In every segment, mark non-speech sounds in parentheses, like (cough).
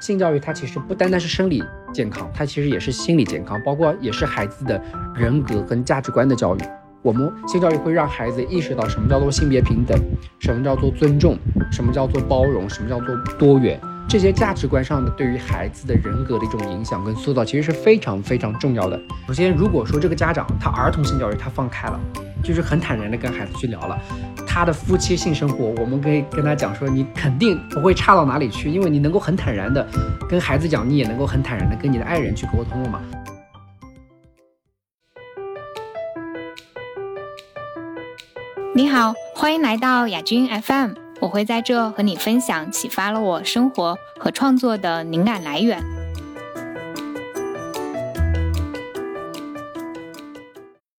性教育它其实不单单是生理健康，它其实也是心理健康，包括也是孩子的人格跟价值观的教育。我们性教育会让孩子意识到什么叫做性别平等，什么叫做尊重，什么叫做包容，什么叫做多元。这些价值观上的对于孩子的人格的一种影响跟塑造，其实是非常非常重要的。首先，如果说这个家长他儿童性教育他放开了，就是很坦然的跟孩子去聊了，他的夫妻性生活，我们可以跟他讲说，你肯定不会差到哪里去，因为你能够很坦然的跟孩子讲，你也能够很坦然的跟你的爱人去沟通了嘛。你好，欢迎来到亚军 FM。我会在这和你分享启发了我生活和创作的灵感来源。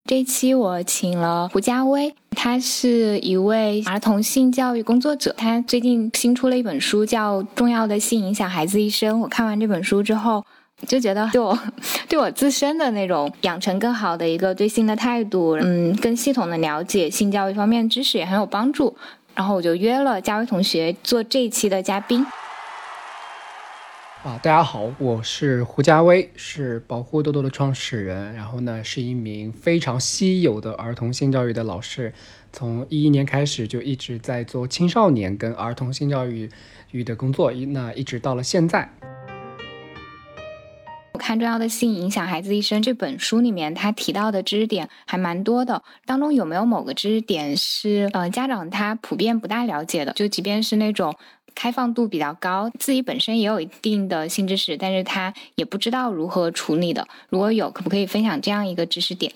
这一期我请了胡佳薇，她是一位儿童性教育工作者，她最近新出了一本书，叫《重要的性影响孩子一生》。我看完这本书之后，就觉得对我 (laughs) 对我自身的那种养成更好的一个对性的态度，嗯，更系统的了解性教育方面知识也很有帮助。然后我就约了佳薇同学做这一期的嘉宾。啊，大家好，我是胡佳薇，是保护豆豆的创始人，然后呢是一名非常稀有的儿童性教育的老师，从一一年开始就一直在做青少年跟儿童性教育育的工作，一那一直到了现在。看重要的性影响孩子一生这本书里面，他提到的知识点还蛮多的。当中有没有某个知识点是呃家长他普遍不大了解的？就即便是那种开放度比较高，自己本身也有一定的性知识，但是他也不知道如何处理的。如果有，可不可以分享这样一个知识点？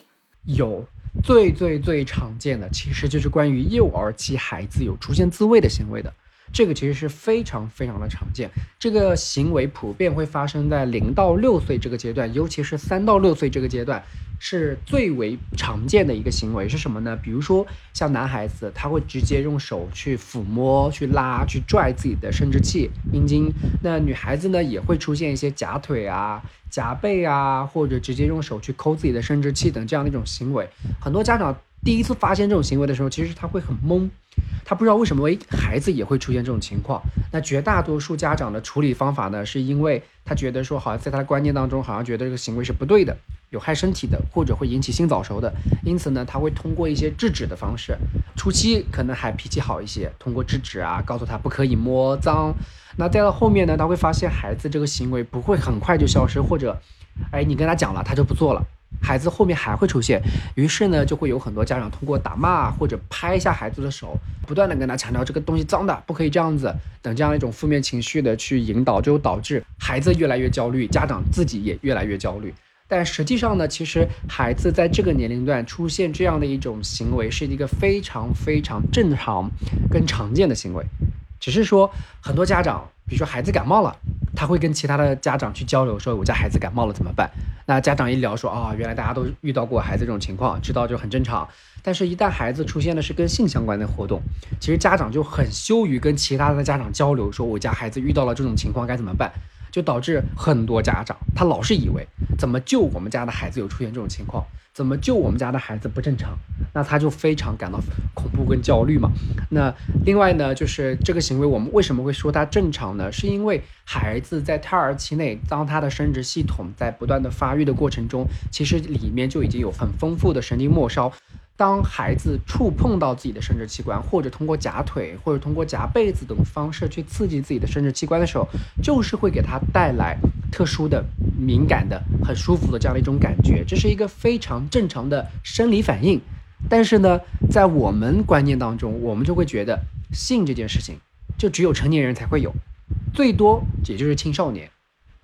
有，最最最常见的其实就是关于幼儿期孩子有出现自慰的行为的。这个其实是非常非常的常见，这个行为普遍会发生在零到六岁这个阶段，尤其是三到六岁这个阶段是最为常见的一个行为是什么呢？比如说像男孩子，他会直接用手去抚摸、去拉、去拽自己的生殖器、阴茎；那女孩子呢，也会出现一些夹腿啊、夹背啊，或者直接用手去抠自己的生殖器等这样的一种行为。很多家长第一次发现这种行为的时候，其实他会很懵。他不知道为什么，哎，孩子也会出现这种情况。那绝大多数家长的处理方法呢，是因为他觉得说，好像在他的观念当中，好像觉得这个行为是不对的，有害身体的，或者会引起性早熟的。因此呢，他会通过一些制止的方式，初期可能还脾气好一些，通过制止啊，告诉他不可以摸脏。那再到后面呢，他会发现孩子这个行为不会很快就消失，或者，哎，你跟他讲了，他就不做了。孩子后面还会出现，于是呢，就会有很多家长通过打骂或者拍一下孩子的手，不断的跟他强调这个东西脏的，不可以这样子，等这样一种负面情绪的去引导，就导致孩子越来越焦虑，家长自己也越来越焦虑。但实际上呢，其实孩子在这个年龄段出现这样的一种行为，是一个非常非常正常跟常见的行为，只是说很多家长，比如说孩子感冒了。他会跟其他的家长去交流，说我家孩子感冒了怎么办？那家长一聊说啊，原来大家都遇到过孩子这种情况，知道就很正常。但是，一旦孩子出现的是跟性相关的活动，其实家长就很羞于跟其他的家长交流，说我家孩子遇到了这种情况该怎么办？就导致很多家长他老是以为怎么就我们家的孩子有出现这种情况，怎么救我们家的孩子不正常？那他就非常感到恐怖跟焦虑嘛。那另外呢，就是这个行为我们为什么会说它正常呢？是因为孩子在胎儿期内，当他的生殖系统在不断的发育的过程中，其实里面就已经有很丰富的神经末梢。当孩子触碰到自己的生殖器官，或者通过夹腿，或者通过夹被子等方式去刺激自己的生殖器官的时候，就是会给他带来特殊的、敏感的、很舒服的这样的一种感觉，这是一个非常正常的生理反应。但是呢，在我们观念当中，我们就会觉得性这件事情就只有成年人才会有，最多也就是青少年，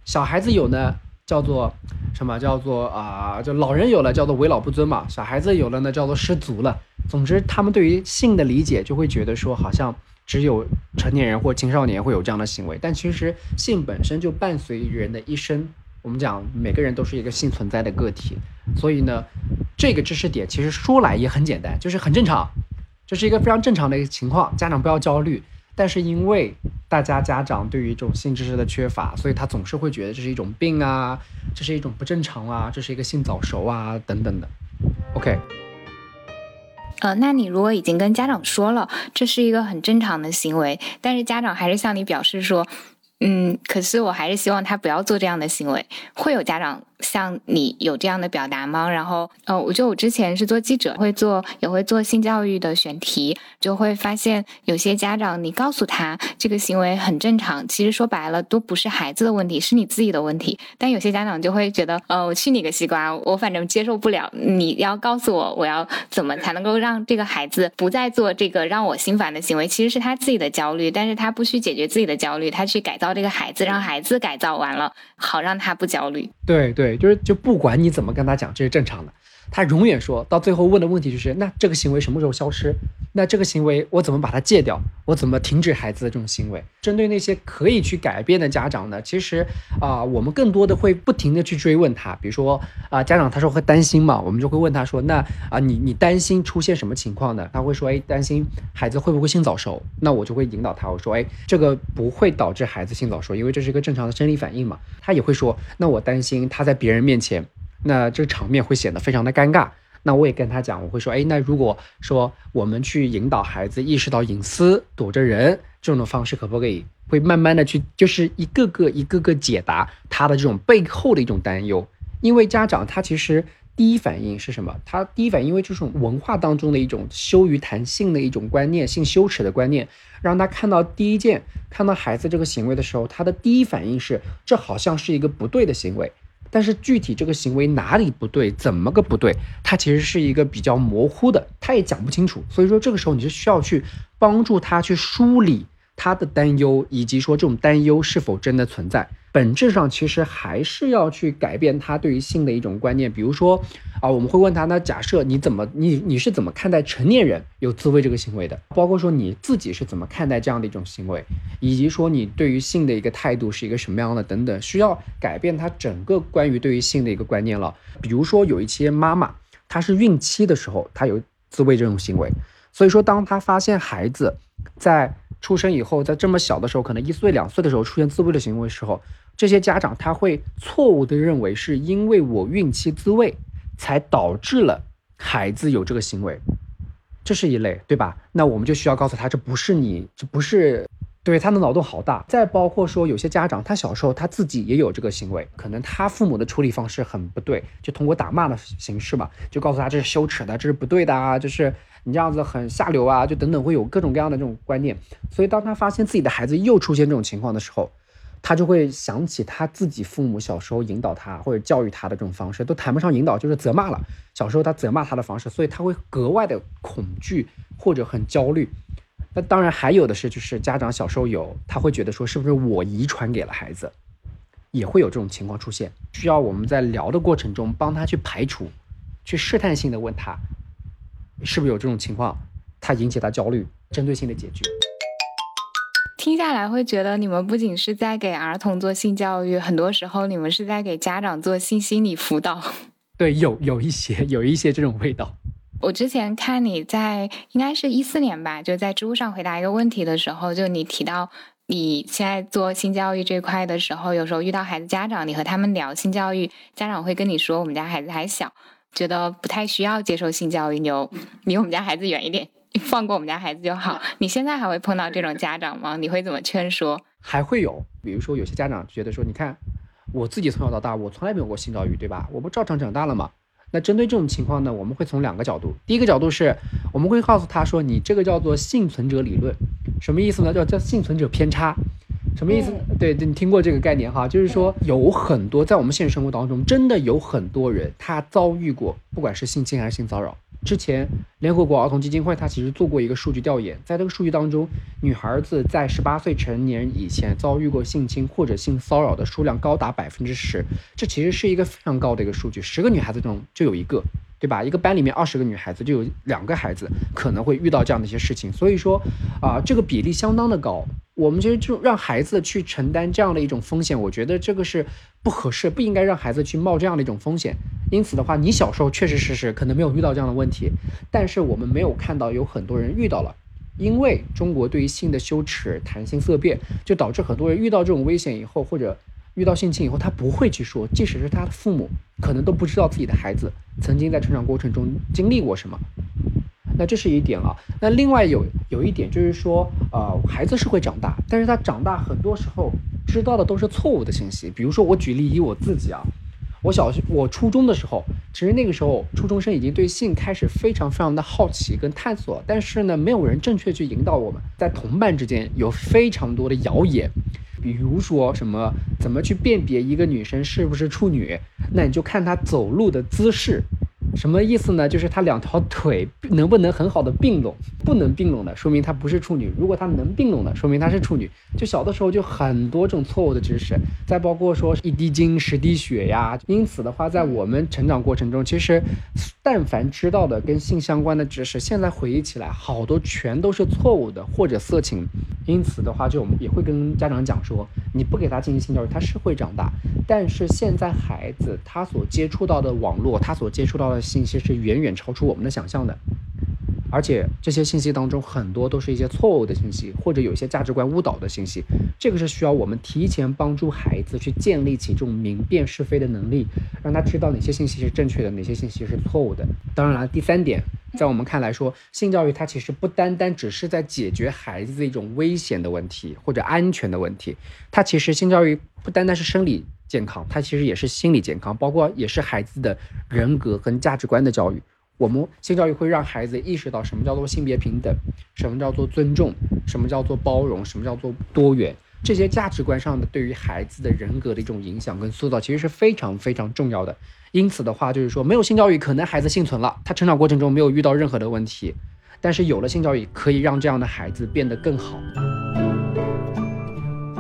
小孩子有呢。叫做什么？叫做啊，就老人有了叫做为老不尊嘛，小孩子有了呢叫做失足了。总之，他们对于性的理解就会觉得说，好像只有成年人或青少年会有这样的行为。但其实性本身就伴随人的一生。我们讲每个人都是一个性存在的个体，所以呢，这个知识点其实说来也很简单，就是很正常，这是一个非常正常的一个情况。家长不要焦虑。但是因为大家家长对于这种性知识的缺乏，所以他总是会觉得这是一种病啊，这是一种不正常啊，这是一个性早熟啊等等的。OK，呃，那你如果已经跟家长说了这是一个很正常的行为，但是家长还是向你表示说，嗯，可是我还是希望他不要做这样的行为。会有家长像你有这样的表达吗？然后，呃，我觉得我之前是做记者，会做也会做性教育的选题，就会发现有些家长，你告诉他这个行为很正常，其实说白了都不是孩子的问题，是你自己的问题。但有些家长就会觉得，呃，我去你个西瓜，我反正接受不了。你要告诉我，我要怎么才能够让这个孩子不再做这个让我心烦的行为？其实是他自己的焦虑，但是他不去解决自己的焦虑，他去改造。这个孩子让孩子改造完了，好让他不焦虑。对对，就是就不管你怎么跟他讲，这是正常的。他永远说到最后问的问题就是：那这个行为什么时候消失？那这个行为我怎么把它戒掉？我怎么停止孩子的这种行为？针对那些可以去改变的家长呢？其实啊，我们更多的会不停的去追问他。比如说啊，家长他说会担心嘛，我们就会问他说：那啊，你你担心出现什么情况呢？他会说：哎，担心孩子会不会性早熟？那我就会引导他，我说：哎，这个不会导致孩子性早熟，因为这是一个正常的生理反应嘛。他也会说：那我担心他在别人面前。那这场面会显得非常的尴尬。那我也跟他讲，我会说，哎，那如果说我们去引导孩子意识到隐私、躲着人这种方式，可不可以？会慢慢的去，就是一个个、一个个解答他的这种背后的一种担忧。因为家长他其实第一反应是什么？他第一反应，因为这种文化当中的一种羞于谈性的一种观念、性羞耻的观念，让他看到第一件看到孩子这个行为的时候，他的第一反应是，这好像是一个不对的行为。但是具体这个行为哪里不对，怎么个不对，他其实是一个比较模糊的，他也讲不清楚。所以说这个时候你是需要去帮助他去梳理他的担忧，以及说这种担忧是否真的存在。本质上其实还是要去改变他对于性的一种观念，比如说啊，我们会问他，那假设你怎么你你是怎么看待成年人有自慰这个行为的？包括说你自己是怎么看待这样的一种行为，以及说你对于性的一个态度是一个什么样的等等，需要改变他整个关于对于性的一个观念了。比如说有一些妈妈，她是孕期的时候她有自慰这种行为，所以说当她发现孩子在出生以后，在这么小的时候，可能一岁两岁的时候出现自慰的行为的时候。这些家长他会错误的认为是因为我孕期自慰，才导致了孩子有这个行为，这是一类，对吧？那我们就需要告诉他，这不是你，这不是，对他的脑洞好大。再包括说，有些家长他小时候他自己也有这个行为，可能他父母的处理方式很不对，就通过打骂的形式嘛，就告诉他这是羞耻的，这是不对的啊，就是你这样子很下流啊，就等等会有各种各样的这种观念。所以当他发现自己的孩子又出现这种情况的时候，他就会想起他自己父母小时候引导他或者教育他的这种方式，都谈不上引导，就是责骂了。小时候他责骂他的方式，所以他会格外的恐惧或者很焦虑。那当然还有的是，就是家长小时候有，他会觉得说是不是我遗传给了孩子，也会有这种情况出现，需要我们在聊的过程中帮他去排除，去试探性的问他，是不是有这种情况，他引起他焦虑，针对性的解决。听下来会觉得你们不仅是在给儿童做性教育，很多时候你们是在给家长做性心理辅导。(laughs) 对，有有一些 (laughs) 有一些这种味道。我之前看你在应该是一四年吧，就在知乎上回答一个问题的时候，就你提到你现在做性教育这块的时候，有时候遇到孩子家长，你和他们聊性教育，家长会跟你说我们家孩子还小，觉得不太需要接受性教育，你就离 (laughs) 我们家孩子远一点。(laughs) 放过我们家孩子就好。(laughs) 你现在还会碰到这种家长吗？你会怎么劝说？还会有，比如说有些家长觉得说，你看我自己从小到大，我从来没有过性教育，对吧？我不照常长大了吗？那针对这种情况呢，我们会从两个角度。第一个角度是，我们会告诉他说，你这个叫做幸存者理论，什么意思呢？叫叫幸存者偏差，什么意思？对，你听过这个概念哈？就是说有很多在我们现实生活当中，真的有很多人他遭遇过，不管是性侵还是性骚扰。之前，联合国儿童基金会它其实做过一个数据调研，在这个数据当中，女孩子在十八岁成年以前遭遇过性侵或者性骚扰的数量高达百分之十，这其实是一个非常高的一个数据，十个女孩子中就有一个。对吧？一个班里面二十个女孩子，就有两个孩子可能会遇到这样的一些事情，所以说，啊，这个比例相当的高。我们其实就让孩子去承担这样的一种风险，我觉得这个是不合适，不应该让孩子去冒这样的一种风险。因此的话，你小时候确实是是可能没有遇到这样的问题，但是我们没有看到有很多人遇到了，因为中国对于性的羞耻、谈性色变，就导致很多人遇到这种危险以后或者。遇到性侵以后，他不会去说，即使是他的父母，可能都不知道自己的孩子曾经在成长过程中经历过什么。那这是一点啊。那另外有有一点就是说，呃，孩子是会长大，但是他长大很多时候知道的都是错误的信息。比如说，我举例以我自己啊，我小学我初中的时候，其实那个时候初中生已经对性开始非常非常的好奇跟探索，但是呢，没有人正确去引导我们，在同伴之间有非常多的谣言。比如说什么怎么去辨别一个女生是不是处女？那你就看她走路的姿势。什么意思呢？就是他两条腿能不能很好的并拢，不能并拢的，说明他不是处女；如果他能并拢的，说明他是处女。就小的时候就很多种错误的知识，再包括说一滴精十滴血呀。因此的话，在我们成长过程中，其实但凡知道的跟性相关的知识，现在回忆起来，好多全都是错误的或者色情。因此的话，就我们也会跟家长讲说，你不给他进行性教育，他是会长大。但是现在孩子他所接触到的网络，他所接触到的信息是远远超出我们的想象的，而且这些信息当中很多都是一些错误的信息，或者有一些价值观误导的信息。这个是需要我们提前帮助孩子去建立起这种明辨是非的能力，让他知道哪些信息是正确的，哪些信息是错误的。当然了，第三点，在我们看来说，性教育它其实不单单只是在解决孩子的一种危险的问题或者安全的问题，它其实性教育不单单是生理。健康，它其实也是心理健康，包括也是孩子的人格跟价值观的教育。我们性教育会让孩子意识到什么叫做性别平等，什么叫做尊重，什么叫做包容，什么叫做多元。这些价值观上的对于孩子的人格的一种影响跟塑造，其实是非常非常重要的。因此的话，就是说没有性教育，可能孩子幸存了，他成长过程中没有遇到任何的问题；但是有了性教育，可以让这样的孩子变得更好。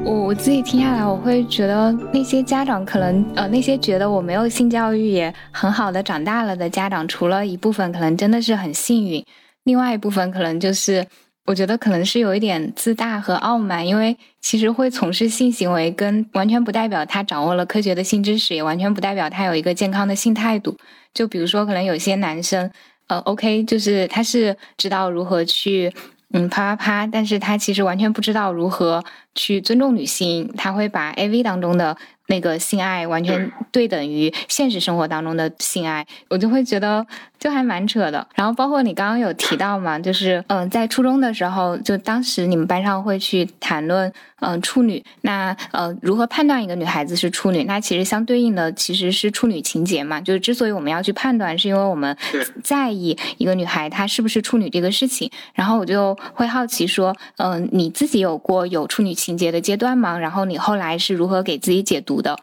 我我自己听下来，我会觉得那些家长可能，呃，那些觉得我没有性教育也很好的长大了的家长，除了一部分可能真的是很幸运，另外一部分可能就是我觉得可能是有一点自大和傲慢，因为其实会从事性行为，跟完全不代表他掌握了科学的性知识，也完全不代表他有一个健康的性态度。就比如说，可能有些男生，呃，OK，就是他是知道如何去。嗯，啪啪啪！但是他其实完全不知道如何去尊重女性，他会把 AV 当中的。那个性爱完全对等于现实生活当中的性爱，我就会觉得就还蛮扯的。然后包括你刚刚有提到嘛，就是嗯，在初中的时候，就当时你们班上会去谈论嗯处女，那呃如何判断一个女孩子是处女？那其实相对应的其实是处女情节嘛。就是之所以我们要去判断，是因为我们在意一个女孩她是不是处女这个事情。然后我就会好奇说，嗯，你自己有过有处女情节的阶段吗？然后你后来是如何给自己解读？的，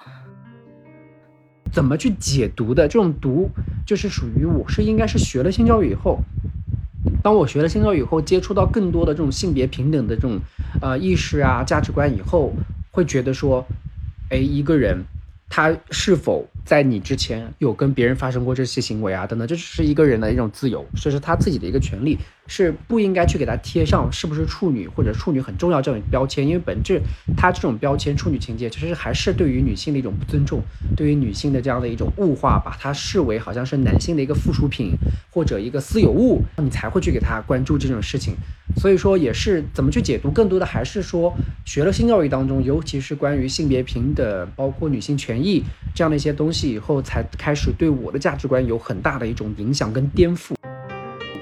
怎么去解读的？这种读就是属于我是应该是学了性教育以后，当我学了性教育以后，接触到更多的这种性别平等的这种呃意识啊价值观以后，会觉得说，哎，一个人他是否在你之前有跟别人发生过这些行为啊等等，这只是一个人的一种自由，这是他自己的一个权利。是不应该去给他贴上是不是处女或者处女很重要这种标签，因为本质他这种标签处女情节其实还是对于女性的一种不尊重，对于女性的这样的一种物化，把它视为好像是男性的一个附属品或者一个私有物，你才会去给他关注这种事情。所以说也是怎么去解读，更多的还是说学了性教育当中，尤其是关于性别平等，包括女性权益这样的一些东西以后，才开始对我的价值观有很大的一种影响跟颠覆。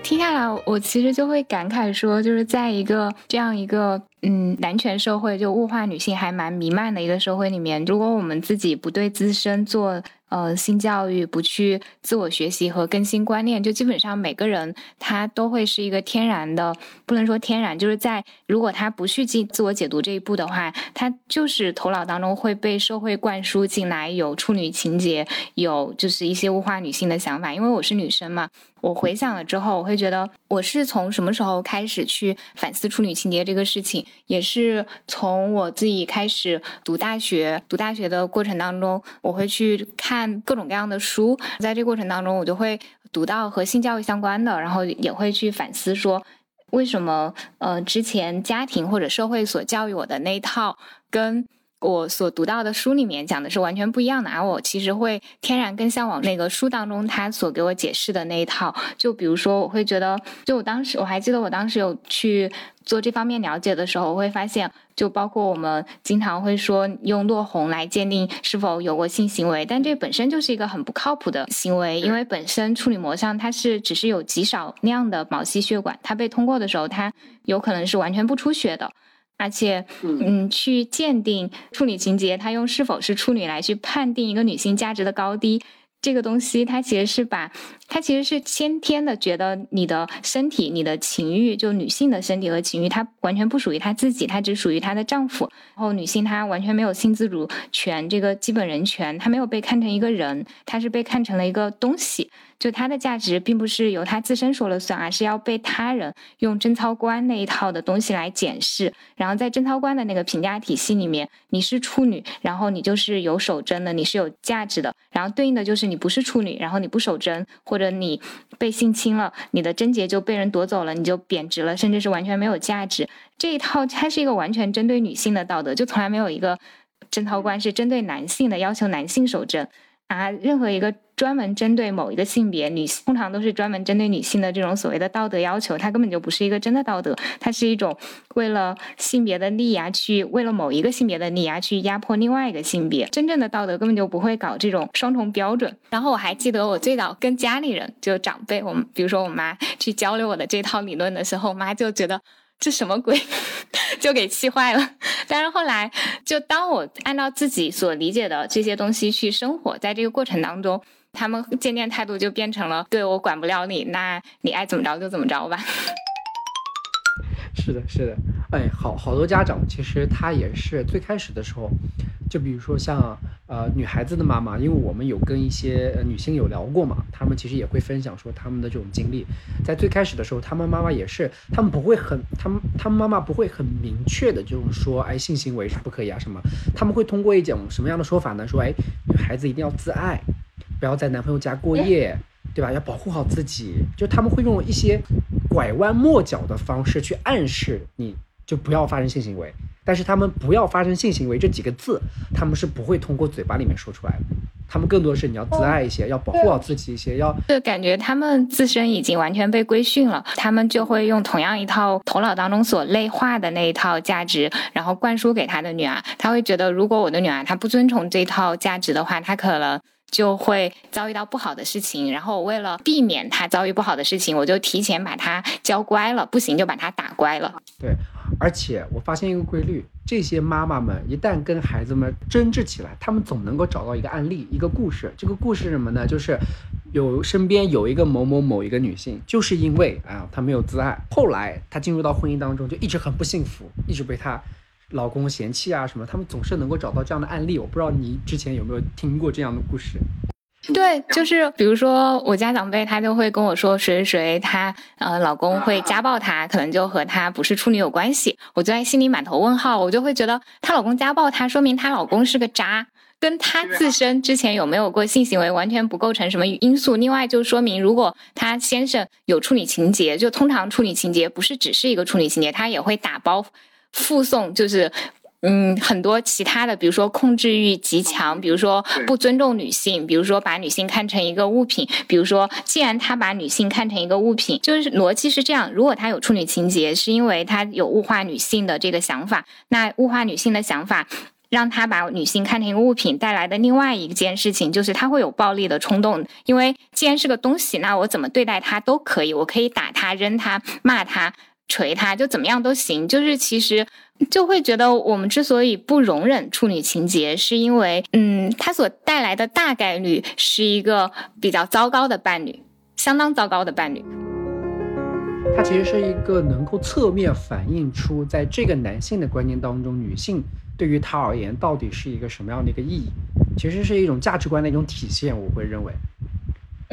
听下来，我其实就会感慨说，就是在一个这样一个嗯男权社会，就物化女性还蛮弥漫的一个社会里面，如果我们自己不对自身做。呃，性教育不去自我学习和更新观念，就基本上每个人他都会是一个天然的，不能说天然，就是在如果他不去进自我解读这一步的话，他就是头脑当中会被社会灌输进来有处女情节，有就是一些物化女性的想法。因为我是女生嘛，我回想了之后，我会觉得我是从什么时候开始去反思处女情节这个事情，也是从我自己开始读大学，读大学的过程当中，我会去看。看各种各样的书，在这过程当中，我就会读到和性教育相关的，然后也会去反思说，为什么呃之前家庭或者社会所教育我的那一套，跟我所读到的书里面讲的是完全不一样的，而我其实会天然更向往那个书当中他所给我解释的那一套。就比如说，我会觉得，就我当时我还记得我当时有去。做这方面了解的时候，我会发现，就包括我们经常会说用落红来鉴定是否有过性行为，但这本身就是一个很不靠谱的行为，因为本身处女膜上它是只是有极少量的毛细血管，它被通过的时候，它有可能是完全不出血的。而且，嗯，去鉴定处女情节，他用是否是处女来去判定一个女性价值的高低。这个东西，它其实是把，它其实是先天的，觉得你的身体、你的情欲，就女性的身体和情欲，它完全不属于她自己，它只属于她的丈夫。然后女性她完全没有性自主权，这个基本人权，她没有被看成一个人，她是被看成了一个东西。就她的价值并不是由她自身说了算，而是要被他人用贞操观那一套的东西来检视。然后在贞操观的那个评价体系里面，你是处女，然后你就是有守贞的，你是有价值的。然后对应的就是你不是处女，然后你不守贞，或者你被性侵了，你的贞洁就被人夺走了，你就贬值了，甚至是完全没有价值。这一套它是一个完全针对女性的道德，就从来没有一个贞操观是针对男性的，要求男性守贞。啊，任何一个专门针对某一个性别女性，通常都是专门针对女性的这种所谓的道德要求，它根本就不是一个真的道德，它是一种为了性别的利益啊，去为了某一个性别的利益啊，去压迫另外一个性别。真正的道德根本就不会搞这种双重标准。(laughs) 然后我还记得我最早跟家里人，就长辈，我们比如说我妈去交流我的这套理论的时候，我妈就觉得。这什么鬼，(laughs) 就给气坏了。(laughs) 但是后来，就当我按照自己所理解的这些东西去生活，在这个过程当中，他们渐渐态度就变成了：对我管不了你，那你爱怎么着就怎么着吧。是的，是的，哎，好好多家长其实他也是最开始的时候，就比如说像呃女孩子的妈妈，因为我们有跟一些女性有聊过嘛，她们其实也会分享说他们的这种经历，在最开始的时候，他们妈妈也是，他们不会很，他们他们妈妈不会很明确的，就是说，哎，性行为是不可以啊什么，他们会通过一种什么样的说法呢？说，哎，女孩子一定要自爱，不要在男朋友家过夜。对吧？要保护好自己，就他们会用一些拐弯抹角的方式去暗示你，就不要发生性行为。但是他们不要发生性行为这几个字，他们是不会通过嘴巴里面说出来的。他们更多的是你要自爱一些，要保护好自己一些，要就感觉他们自身已经完全被规训了，他们就会用同样一套头脑当中所内化的那一套价值，然后灌输给他的女儿。他会觉得，如果我的女儿她不遵从这套价值的话，她可能。就会遭遇到不好的事情，然后为了避免他遭遇不好的事情，我就提前把他教乖了，不行就把他打乖了。对，而且我发现一个规律，这些妈妈们一旦跟孩子们争执起来，他们总能够找到一个案例、一个故事。这个故事是什么呢？就是有身边有一个某某某一个女性，就是因为啊她没有自爱，后来她进入到婚姻当中就一直很不幸福，一直被他。老公嫌弃啊什么，他们总是能够找到这样的案例。我不知道你之前有没有听过这样的故事？对，就是比如说我家长辈，他就会跟我说谁谁谁，他呃老公会家暴她，可能就和她不是处女有关系。我就在心里满头问号，我就会觉得她老公家暴她，说明她老公是个渣，跟她自身之前有没有过性行为完全不构成什么因素。另外就说明，如果她先生有处女情节，就通常处女情节不是只是一个处女情节，他也会打包。附送就是，嗯，很多其他的，比如说控制欲极强，比如说不尊重女性，比如说把女性看成一个物品，比如说既然他把女性看成一个物品，就是逻辑是这样：如果他有处女情节，是因为他有物化女性的这个想法，那物化女性的想法让他把女性看成一个物品带来的另外一件事情，就是他会有暴力的冲动，因为既然是个东西，那我怎么对待他都可以，我可以打他、扔他、骂他。锤他就怎么样都行，就是其实就会觉得我们之所以不容忍处女情节，是因为嗯，它所带来的大概率是一个比较糟糕的伴侣，相当糟糕的伴侣。它其实是一个能够侧面反映出在这个男性的观念当中，女性对于他而言到底是一个什么样的一个意义，其实是一种价值观的一种体现，我会认为。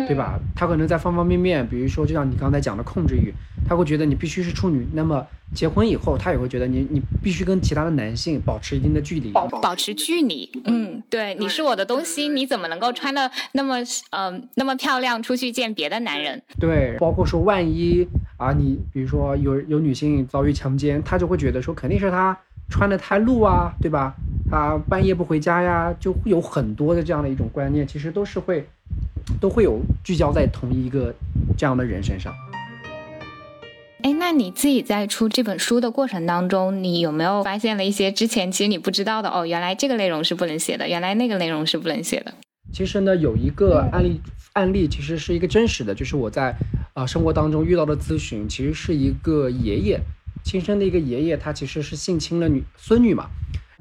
对吧？他可能在方方面面，比如说，就像你刚才讲的控制欲，他会觉得你必须是处女。那么结婚以后，他也会觉得你你必须跟其他的男性保持一定的距离，保持距离。嗯，对，你是我的东西，你怎么能够穿的那么嗯那么漂亮出去见别的男人？对，包括说万一啊，你比如说有有女性遭遇强奸，他就会觉得说肯定是他穿的太露啊，对吧？他半夜不回家呀，就会有很多的这样的一种观念，其实都是会。都会有聚焦在同一个这样的人身上。哎，那你自己在出这本书的过程当中，你有没有发现了一些之前其实你不知道的？哦，原来这个内容是不能写的，原来那个内容是不能写的。其实呢，有一个案例，案例其实是一个真实的，就是我在啊生活当中遇到的咨询，其实是一个爷爷亲生的一个爷爷，他其实是性侵了女孙女嘛。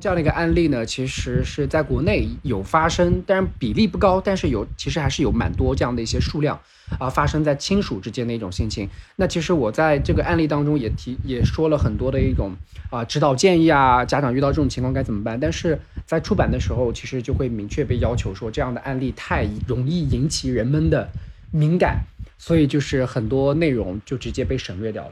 这样的一个案例呢，其实是在国内有发生，当然比例不高，但是有其实还是有蛮多这样的一些数量啊，发生在亲属之间的一种性侵。那其实我在这个案例当中也提也说了很多的一种啊指导建议啊，家长遇到这种情况该怎么办？但是在出版的时候，其实就会明确被要求说，这样的案例太容易引起人们的敏感，所以就是很多内容就直接被省略掉了。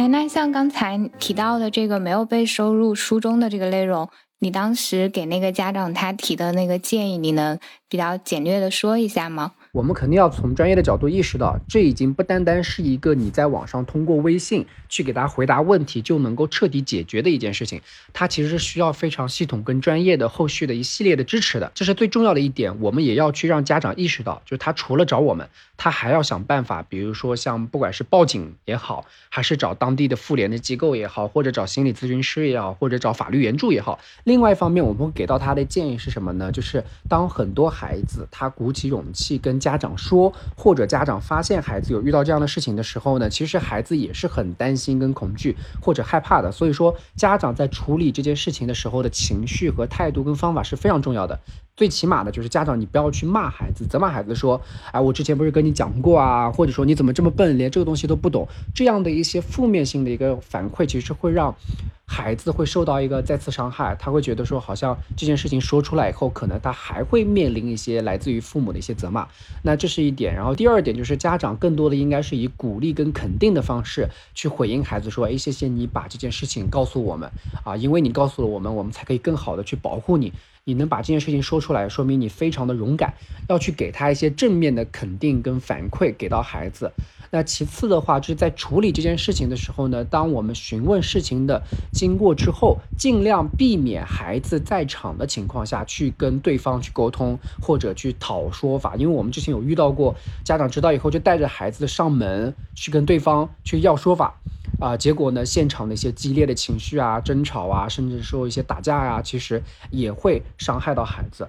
哎，那像刚才提到的这个没有被收入书中的这个内容，你当时给那个家长他提的那个建议，你能比较简略的说一下吗？我们肯定要从专业的角度意识到，这已经不单单是一个你在网上通过微信去给他回答问题就能够彻底解决的一件事情，它其实是需要非常系统跟专业的后续的一系列的支持的。这是最重要的一点，我们也要去让家长意识到，就是他除了找我们，他还要想办法，比如说像不管是报警也好，还是找当地的妇联的机构也好，或者找心理咨询师也好，或者找法律援助也好。另外一方面，我们会给到他的建议是什么呢？就是当很多孩子他鼓起勇气跟家长说，或者家长发现孩子有遇到这样的事情的时候呢，其实孩子也是很担心、跟恐惧或者害怕的。所以说，家长在处理这件事情的时候的情绪和态度跟方法是非常重要的。最起码的就是家长，你不要去骂孩子、责骂孩子，说，哎，我之前不是跟你讲过啊，或者说你怎么这么笨，连这个东西都不懂，这样的一些负面性的一个反馈，其实会让孩子会受到一个再次伤害，他会觉得说，好像这件事情说出来以后，可能他还会面临一些来自于父母的一些责骂，那这是一点。然后第二点就是家长更多的应该是以鼓励跟肯定的方式去回应孩子，说，哎，谢谢你把这件事情告诉我们啊，因为你告诉了我们，我们才可以更好的去保护你。你能把这件事情说出来，说明你非常的勇敢，要去给他一些正面的肯定跟反馈给到孩子。那其次的话，就是在处理这件事情的时候呢，当我们询问事情的经过之后，尽量避免孩子在场的情况下去跟对方去沟通或者去讨说法，因为我们之前有遇到过家长知道以后就带着孩子上门去跟对方去要说法。啊，结果呢？现场的一些激烈的情绪啊、争吵啊，甚至说一些打架呀，其实也会伤害到孩子。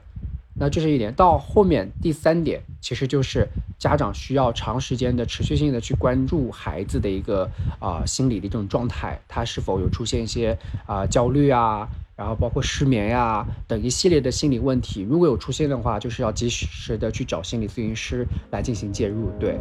那这是一点。到后面第三点，其实就是家长需要长时间的、持续性的去关注孩子的一个啊心理的一种状态，他是否有出现一些啊焦虑啊，然后包括失眠呀等一系列的心理问题。如果有出现的话，就是要及时的去找心理咨询师来进行介入。对。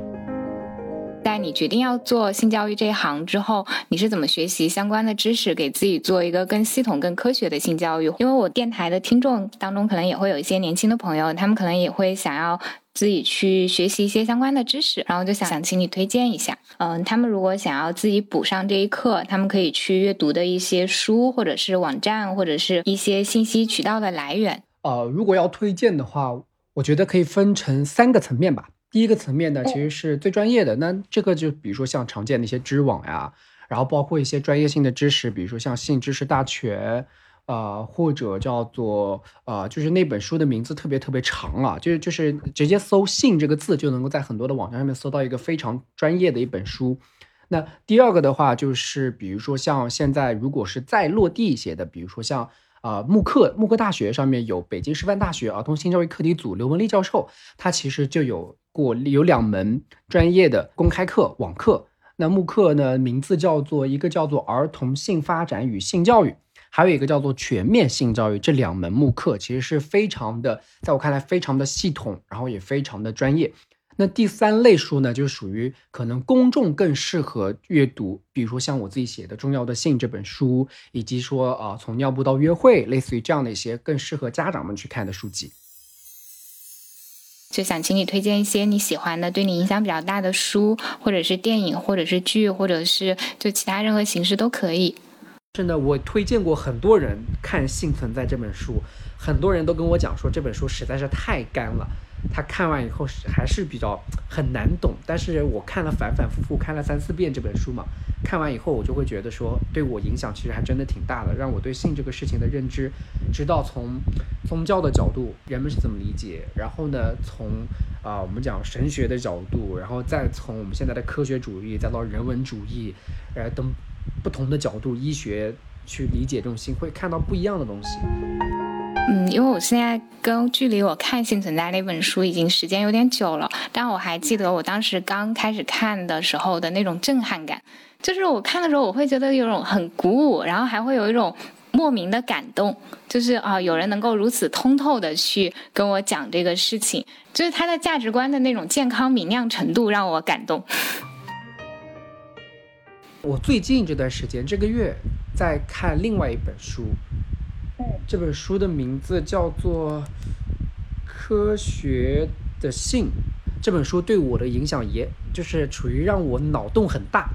在你决定要做性教育这一行之后，你是怎么学习相关的知识，给自己做一个更系统、更科学的性教育？因为我电台的听众当中，可能也会有一些年轻的朋友，他们可能也会想要自己去学习一些相关的知识，然后就想想请你推荐一下。嗯，他们如果想要自己补上这一课，他们可以去阅读的一些书，或者是网站，或者是一些信息渠道的来源。呃，如果要推荐的话，我觉得可以分成三个层面吧。第一个层面呢，其实是最专业的。那这个就比如说像常见的一些知网呀，然后包括一些专业性的知识，比如说像性知识大全，呃，或者叫做呃，就是那本书的名字特别特别长啊，就是就是直接搜“性”这个字就能够在很多的网站上面搜到一个非常专业的一本书。那第二个的话，就是比如说像现在如果是再落地一些的，比如说像。啊，慕课慕课大学上面有北京师范大学儿童性教育课题组刘文丽教授，他其实就有过有两门专业的公开课网课。那慕课呢，名字叫做一个叫做儿童性发展与性教育，还有一个叫做全面性教育。这两门慕课其实是非常的，在我看来非常的系统，然后也非常的专业。那第三类书呢，就属于可能公众更适合阅读，比如说像我自己写的《重要的性》这本书，以及说啊，从尿布到约会，类似于这样的一些更适合家长们去看的书籍。就想请你推荐一些你喜欢的、对你影响比较大的书，或者是电影，或者是剧，或者是就其他任何形式都可以。真的，我推荐过很多人看《性存在》这本书，很多人都跟我讲说这本书实在是太干了。他看完以后还是比较很难懂，但是我看了反反复复看了三四遍这本书嘛，看完以后我就会觉得说对我影响其实还真的挺大的，让我对性这个事情的认知，知道从宗教的角度人们是怎么理解，然后呢从啊我们讲神学的角度，然后再从我们现在的科学主义再到人文主义，呃等不同的角度医学去理解这种心，会看到不一样的东西。嗯，因为我现在跟距离我看《幸存在》那本书已经时间有点久了，但我还记得我当时刚开始看的时候的那种震撼感，就是我看的时候我会觉得有种很鼓舞，然后还会有一种莫名的感动，就是啊，有人能够如此通透的去跟我讲这个事情，就是他的价值观的那种健康明亮程度让我感动。我最近这段时间，这个月在看另外一本书，这本书的名字叫做《科学的性》。这本书对我的影响，也就是处于让我脑洞很大。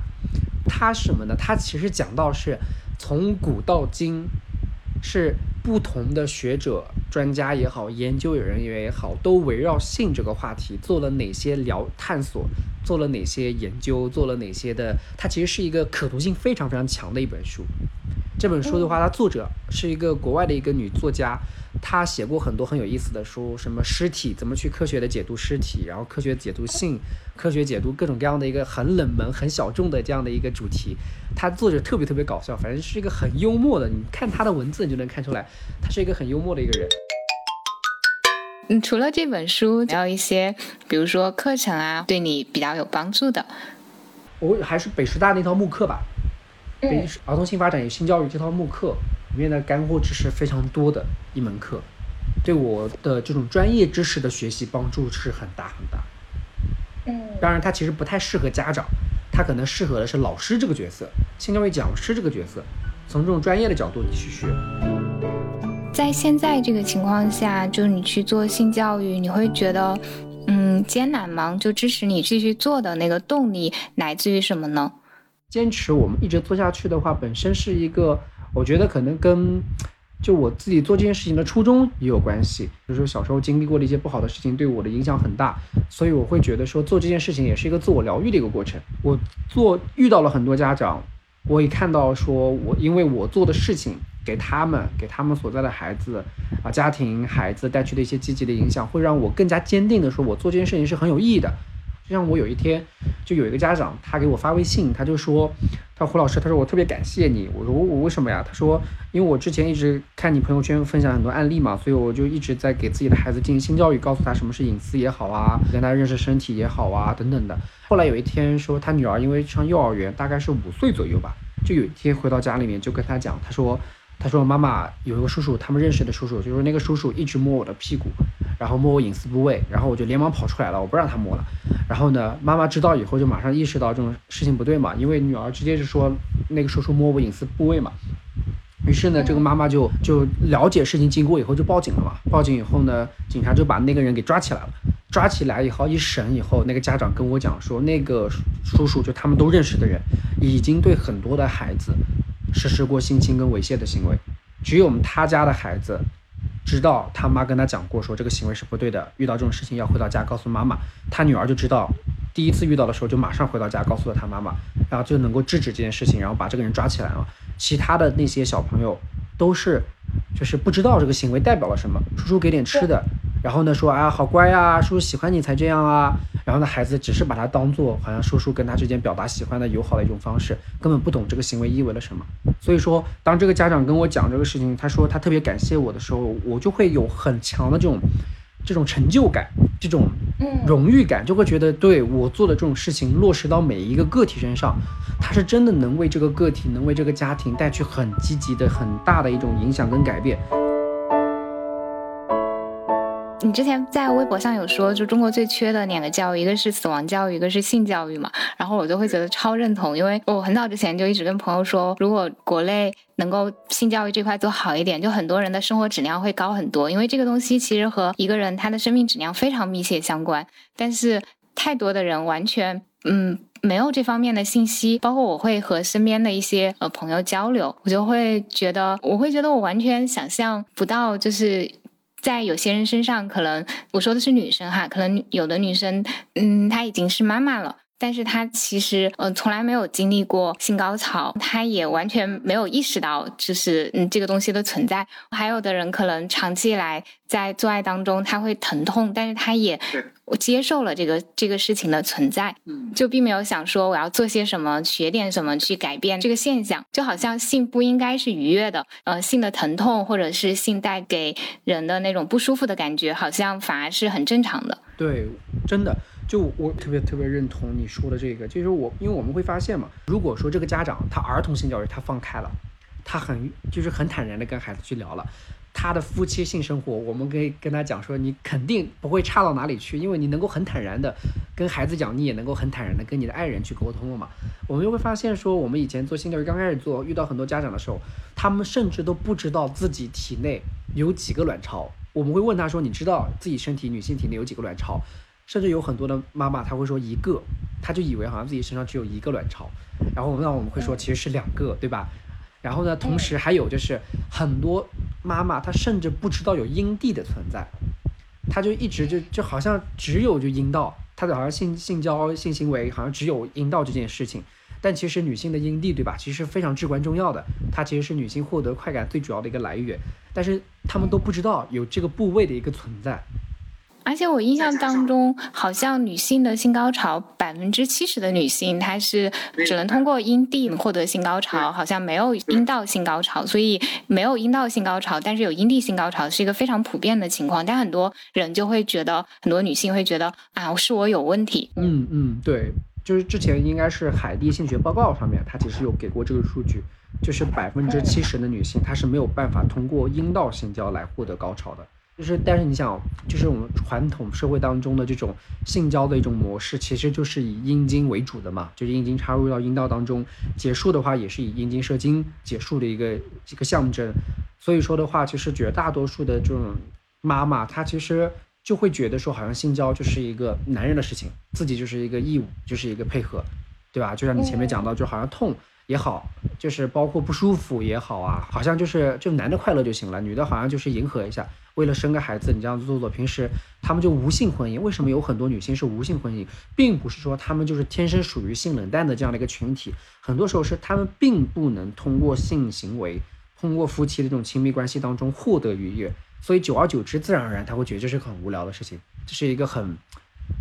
它什么呢？它其实讲到是从古到今，是不同的学者、专家也好，研究人员也好，都围绕性这个话题做了哪些聊探索。做了哪些研究？做了哪些的？它其实是一个可读性非常非常强的一本书。这本书的话，它作者是一个国外的一个女作家，她写过很多很有意思的书，什么尸体怎么去科学的解读尸体，然后科学解读性，科学解读各种各样的一个很冷门、很小众的这样的一个主题。她作者特别特别搞笑，反正是一个很幽默的。你看她的文字，你就能看出来，她是一个很幽默的一个人。嗯，除了这本书，还有一些，比如说课程啊，对你比较有帮助的。我还是北师大那套慕课吧，北儿童性发展与性教育这套慕课里面的干货知识非常多的一门课，对我的这种专业知识的学习帮助是很大很大。嗯，当然它其实不太适合家长，它可能适合的是老师这个角色，性教育讲师这个角色，从这种专业的角度你去学。在现在这个情况下，就是你去做性教育，你会觉得，嗯，艰难吗？就支持你继续做的那个动力来自于什么呢？坚持我们一直做下去的话，本身是一个，我觉得可能跟就我自己做这件事情的初衷也有关系。就是小时候经历过的一些不好的事情，对我的影响很大，所以我会觉得说做这件事情也是一个自我疗愈的一个过程。我做遇到了很多家长，我也看到说我因为我做的事情。给他们，给他们所在的孩子，啊，家庭、孩子带去的一些积极的影响，会让我更加坚定的说，我做这件事情是很有意义的。就像我有一天，就有一个家长，他给我发微信，他就说，他说胡老师，他说我特别感谢你。我说我我为什么呀？他说，因为我之前一直看你朋友圈分享很多案例嘛，所以我就一直在给自己的孩子进行性教育，告诉他什么是隐私也好啊，跟他认识身体也好啊，等等的。后来有一天说，他女儿因为上幼儿园，大概是五岁左右吧，就有一天回到家里面就跟他讲，他说。他说：“妈妈有一个叔叔，他们认识的叔叔，就是那个叔叔一直摸我的屁股，然后摸我隐私部位，然后我就连忙跑出来了，我不让他摸了。然后呢，妈妈知道以后就马上意识到这种事情不对嘛，因为女儿直接就说那个叔叔摸我隐私部位嘛。于是呢，这个妈妈就就了解事情经过以后就报警了嘛。报警以后呢，警察就把那个人给抓起来了。抓起来以后一审以后，那个家长跟我讲说，那个叔叔就他们都认识的人，已经对很多的孩子。”实施过性侵跟猥亵的行为，只有我们他家的孩子知道他妈跟他讲过，说这个行为是不对的，遇到这种事情要回到家告诉妈妈。他女儿就知道，第一次遇到的时候就马上回到家告诉了他妈妈，然后就能够制止这件事情，然后把这个人抓起来了。其他的那些小朋友都是，就是不知道这个行为代表了什么，叔叔给点吃的。然后呢，说啊，好乖呀，叔叔喜欢你才这样啊。然后呢，孩子只是把它当做好像叔叔跟他之间表达喜欢的友好的一种方式，根本不懂这个行为意味了什么。所以说，当这个家长跟我讲这个事情，他说他特别感谢我的时候，我就会有很强的这种这种成就感，这种荣誉感，就会觉得对我做的这种事情落实到每一个个体身上，他是真的能为这个个体，能为这个家庭带去很积极的、很大的一种影响跟改变。你之前在微博上有说，就中国最缺的两个教育，一个是死亡教育，一个是性教育嘛。然后我就会觉得超认同，因为我很早之前就一直跟朋友说，如果国内能够性教育这块做好一点，就很多人的生活质量会高很多。因为这个东西其实和一个人他的生命质量非常密切相关。但是太多的人完全嗯没有这方面的信息，包括我会和身边的一些呃朋友交流，我就会觉得我会觉得我完全想象不到，就是。在有些人身上，可能我说的是女生哈，可能有的女生，嗯，她已经是妈妈了，但是他其实嗯从来没有经历过性高潮，他也完全没有意识到就是嗯这个东西的存在。还有的人可能长期以来在做爱当中他会疼痛，但是他也接受了这个这个事情的存在，嗯，就并没有想说我要做些什么学点什么去改变这个现象，就好像性不应该是愉悦的，呃，性的疼痛或者是性带给人的那种不舒服的感觉，好像反而是很正常的。对，真的。就我特别特别认同你说的这个，就是我，因为我们会发现嘛，如果说这个家长他儿童性教育他放开了，他很就是很坦然的跟孩子去聊了，他的夫妻性生活，我们可以跟他讲说，你肯定不会差到哪里去，因为你能够很坦然的跟孩子讲，你也能够很坦然的跟你的爱人去沟通了嘛。我们就会发现说，我们以前做性教育刚开始做，遇到很多家长的时候，他们甚至都不知道自己体内有几个卵巢。我们会问他说，你知道自己身体女性体内有几个卵巢？甚至有很多的妈妈，她会说一个，她就以为好像自己身上只有一个卵巢，然后那我们会说其实是两个，对吧？然后呢，同时还有就是很多妈妈她甚至不知道有阴蒂的存在，她就一直就就好像只有就阴道，她的好像性性交性行为好像只有阴道这件事情，但其实女性的阴蒂对吧，其实非常至关重要的，它其实是女性获得快感最主要的一个来源，但是她们都不知道有这个部位的一个存在。而且我印象当中，好像女性的性高潮，百分之七十的女性她是只能通过阴蒂获得性高潮，好像没有阴道性高潮。所以没有阴道性高潮，但是有阴蒂性高潮是一个非常普遍的情况。但很多人就会觉得，很多女性会觉得啊，是我有问题。嗯嗯，对，就是之前应该是海地性学报告上面，它其实有给过这个数据，就是百分之七十的女性她是没有办法通过阴道性交来获得高潮的。就是，但是你想，就是我们传统社会当中的这种性交的一种模式，其实就是以阴茎为主的嘛，就是阴茎插入到阴道当中，结束的话也是以阴茎射精结束的一个一个象征。所以说的话，其实绝大多数的这种妈妈，她其实就会觉得说，好像性交就是一个男人的事情，自己就是一个义务，就是一个配合，对吧？就像你前面讲到，就好像痛。也好，就是包括不舒服也好啊，好像就是就男的快乐就行了，女的好像就是迎合一下，为了生个孩子，你这样子做做。平时他们就无性婚姻，为什么有很多女性是无性婚姻，并不是说他们就是天生属于性冷淡的这样的一个群体，很多时候是他们并不能通过性行为，通过夫妻的这种亲密关系当中获得愉悦，所以久而久之，自然而然他会觉得这是很无聊的事情，这是一个很。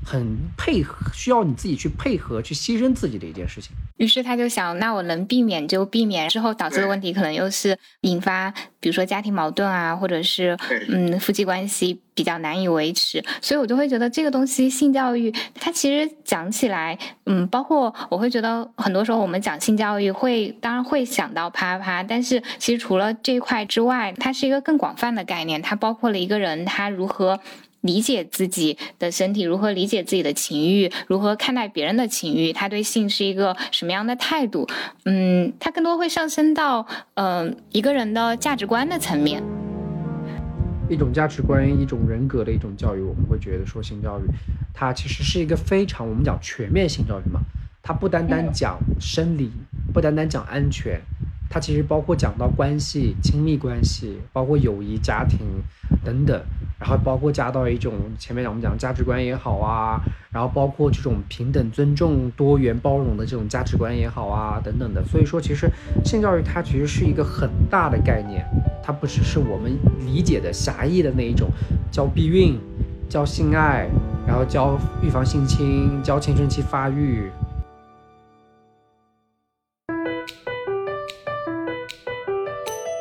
很配合，需要你自己去配合，去牺牲自己的一件事情。于是他就想，那我能避免就避免，之后导致的问题可能又是引发，比如说家庭矛盾啊，或者是嗯夫妻关系比较难以维持。所以我就会觉得这个东西，性教育它其实讲起来，嗯，包括我会觉得很多时候我们讲性教育会，当然会想到啪啪，但是其实除了这一块之外，它是一个更广泛的概念，它包括了一个人他如何。理解自己的身体，如何理解自己的情欲，如何看待别人的情欲，他对性是一个什么样的态度？嗯，他更多会上升到嗯一个人的价值观的层面，一种价值观，一种人格的一种教育。我们会觉得说性教育，它其实是一个非常我们讲全面性教育嘛，它不单单讲生理，不单单讲安全。它其实包括讲到关系、亲密关系，包括友谊、家庭等等，然后包括加到一种前面我们讲价值观也好啊，然后包括这种平等、尊重、多元、包容的这种价值观也好啊等等的。所以说，其实性教育它其实是一个很大的概念，它不只是我们理解的狭义的那一种教避孕、教性爱，然后教预防性侵、教青春期发育。